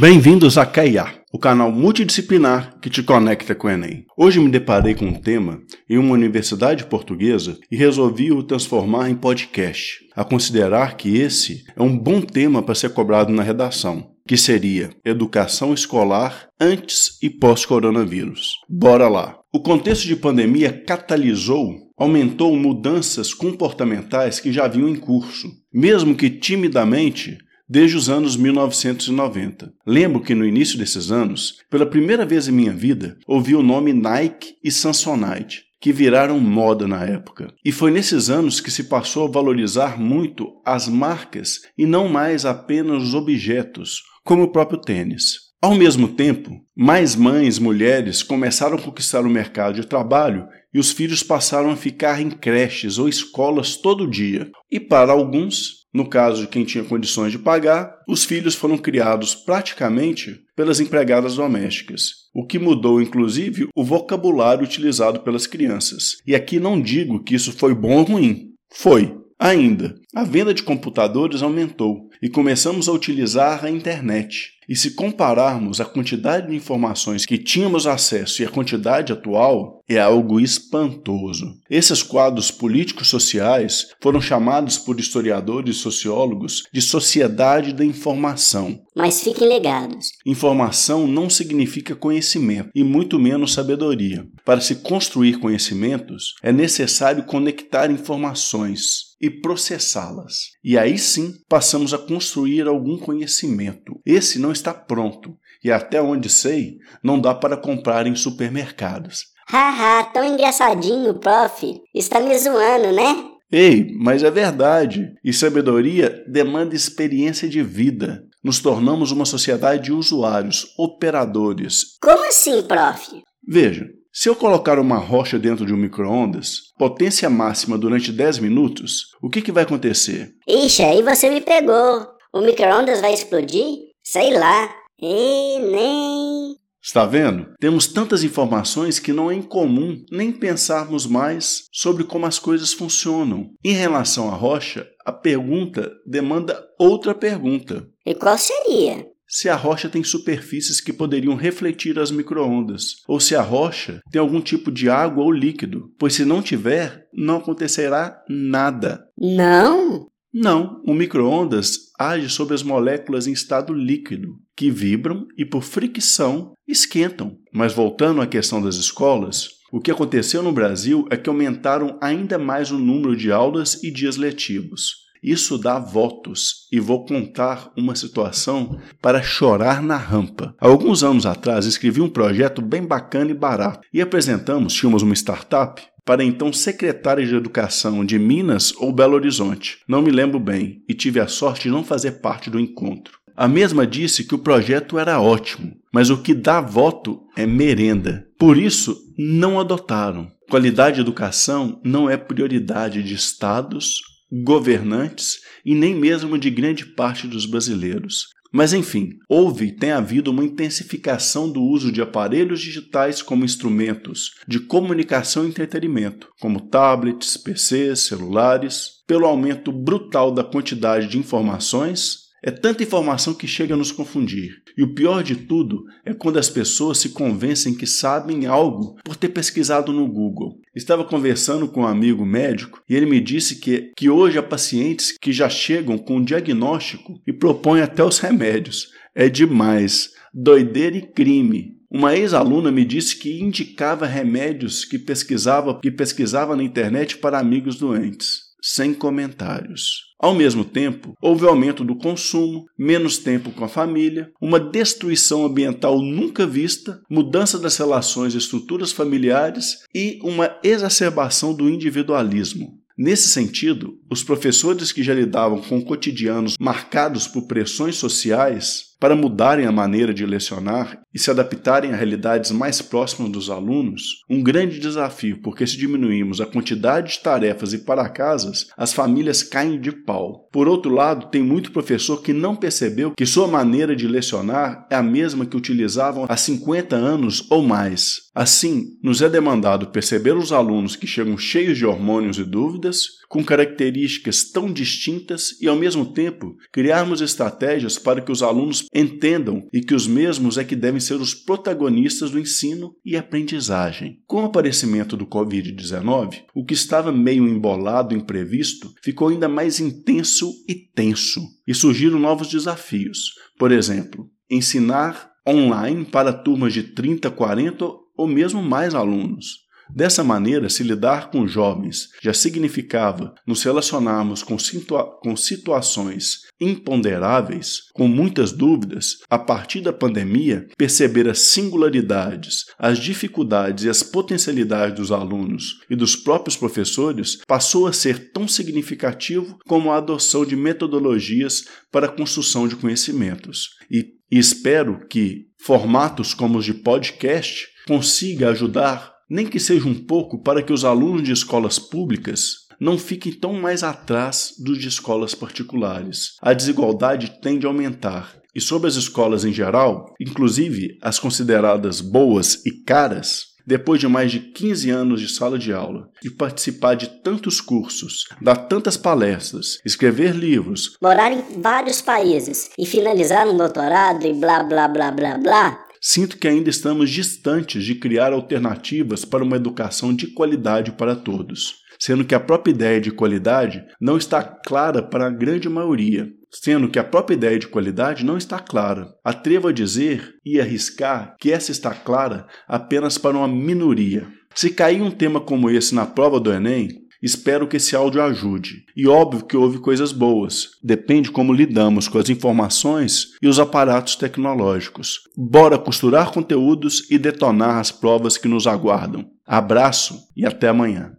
Bem-vindos a CAIA, o canal multidisciplinar que te conecta com o Enem. Hoje me deparei com um tema em uma universidade portuguesa e resolvi o transformar em podcast, a considerar que esse é um bom tema para ser cobrado na redação, que seria educação escolar antes e pós-coronavírus. Bora lá! O contexto de pandemia catalisou, aumentou mudanças comportamentais que já vinham em curso, mesmo que timidamente desde os anos 1990. Lembro que no início desses anos, pela primeira vez em minha vida, ouvi o nome Nike e Samsonite, que viraram moda na época. E foi nesses anos que se passou a valorizar muito as marcas e não mais apenas os objetos, como o próprio tênis. Ao mesmo tempo, mais mães, mulheres começaram a conquistar o mercado de trabalho e os filhos passaram a ficar em creches ou escolas todo dia. E para alguns, no caso de quem tinha condições de pagar, os filhos foram criados praticamente pelas empregadas domésticas, o que mudou inclusive o vocabulário utilizado pelas crianças. E aqui não digo que isso foi bom ou ruim. Foi. Ainda, a venda de computadores aumentou e começamos a utilizar a internet. E se compararmos a quantidade de informações que tínhamos acesso e a quantidade atual, é algo espantoso. Esses quadros políticos sociais foram chamados por historiadores e sociólogos de sociedade da informação. Mas fiquem ligados. Informação não significa conhecimento e muito menos sabedoria. Para se construir conhecimentos, é necessário conectar informações e processá-las. E aí sim passamos a construir algum conhecimento. Esse não está pronto e até onde sei, não dá para comprar em supermercados. Haha, tão engraçadinho, prof. Está me zoando, né? Ei, mas é verdade. E sabedoria demanda experiência de vida. Nos tornamos uma sociedade de usuários, operadores. Como assim, prof? Veja, se eu colocar uma rocha dentro de um micro-ondas, potência máxima durante 10 minutos, o que, que vai acontecer? Ixi, aí você me pegou. O micro-ondas vai explodir? Sei lá. E nem. Está vendo? Temos tantas informações que não é incomum nem pensarmos mais sobre como as coisas funcionam. Em relação à rocha, a pergunta demanda outra pergunta. E qual seria? se a rocha tem superfícies que poderiam refletir as microondas, ou se a rocha tem algum tipo de água ou líquido, pois se não tiver, não acontecerá nada. Não? Não, o microondas age sobre as moléculas em estado líquido, que vibram e por fricção esquentam. Mas voltando à questão das escolas, o que aconteceu no Brasil é que aumentaram ainda mais o número de aulas e dias letivos. Isso dá votos e vou contar uma situação para chorar na rampa. Há alguns anos atrás escrevi um projeto bem bacana e barato e apresentamos, tínhamos uma startup, para então secretária de Educação de Minas ou Belo Horizonte. Não me lembro bem e tive a sorte de não fazer parte do encontro. A mesma disse que o projeto era ótimo, mas o que dá voto é merenda. Por isso, não adotaram. Qualidade de educação não é prioridade de estados governantes e nem mesmo de grande parte dos brasileiros. Mas enfim, houve e tem havido uma intensificação do uso de aparelhos digitais como instrumentos de comunicação e entretenimento, como tablets, PCs, celulares, pelo aumento brutal da quantidade de informações é tanta informação que chega a nos confundir. E o pior de tudo é quando as pessoas se convencem que sabem algo por ter pesquisado no Google. Estava conversando com um amigo médico e ele me disse que, que hoje há pacientes que já chegam com um diagnóstico e propõem até os remédios. É demais. Doideira e crime. Uma ex-aluna me disse que indicava remédios que pesquisava, que pesquisava na internet para amigos doentes. Sem comentários. Ao mesmo tempo, houve aumento do consumo, menos tempo com a família, uma destruição ambiental nunca vista, mudança das relações e estruturas familiares e uma exacerbação do individualismo. Nesse sentido, os professores que já lidavam com cotidianos marcados por pressões sociais para mudarem a maneira de lecionar e se adaptarem a realidades mais próximas dos alunos, um grande desafio, porque se diminuirmos a quantidade de tarefas e para casas, as famílias caem de pau. Por outro lado, tem muito professor que não percebeu que sua maneira de lecionar é a mesma que utilizavam há 50 anos ou mais. Assim, nos é demandado perceber os alunos que chegam cheios de hormônios e dúvidas, com características tão distintas e, ao mesmo tempo, criarmos estratégias para que os alunos entendam e que os mesmos é que devem ser os protagonistas do ensino e aprendizagem. Com o aparecimento do Covid-19, o que estava meio embolado e imprevisto ficou ainda mais intenso e tenso, e surgiram novos desafios. Por exemplo, ensinar online para turmas de 30, 40 ou mesmo mais alunos. Dessa maneira, se lidar com jovens já significava nos relacionarmos com, situa com, situações imponderáveis, com muitas dúvidas, a partir da pandemia, perceber as singularidades, as dificuldades e as potencialidades dos alunos e dos próprios professores passou a ser tão significativo como a adoção de metodologias para a construção de conhecimentos. E, espero que formatos como os de podcast consiga ajudar, nem que seja um pouco, para que os alunos de escolas públicas não fiquem tão mais atrás dos de escolas particulares. A desigualdade tende a aumentar. E sobre as escolas em geral, inclusive as consideradas boas e caras, depois de mais de 15 anos de sala de aula e participar de tantos cursos, dar tantas palestras, escrever livros, morar em vários países e finalizar um doutorado e blá blá blá blá blá, Sinto que ainda estamos distantes de criar alternativas para uma educação de qualidade para todos, sendo que a própria ideia de qualidade não está clara para a grande maioria, sendo que a própria ideia de qualidade não está clara. Atrevo a dizer e arriscar que essa está clara apenas para uma minoria. Se cair um tema como esse na prova do Enem, Espero que esse áudio ajude. E óbvio que houve coisas boas. Depende como lidamos com as informações e os aparatos tecnológicos. Bora costurar conteúdos e detonar as provas que nos aguardam. Abraço e até amanhã.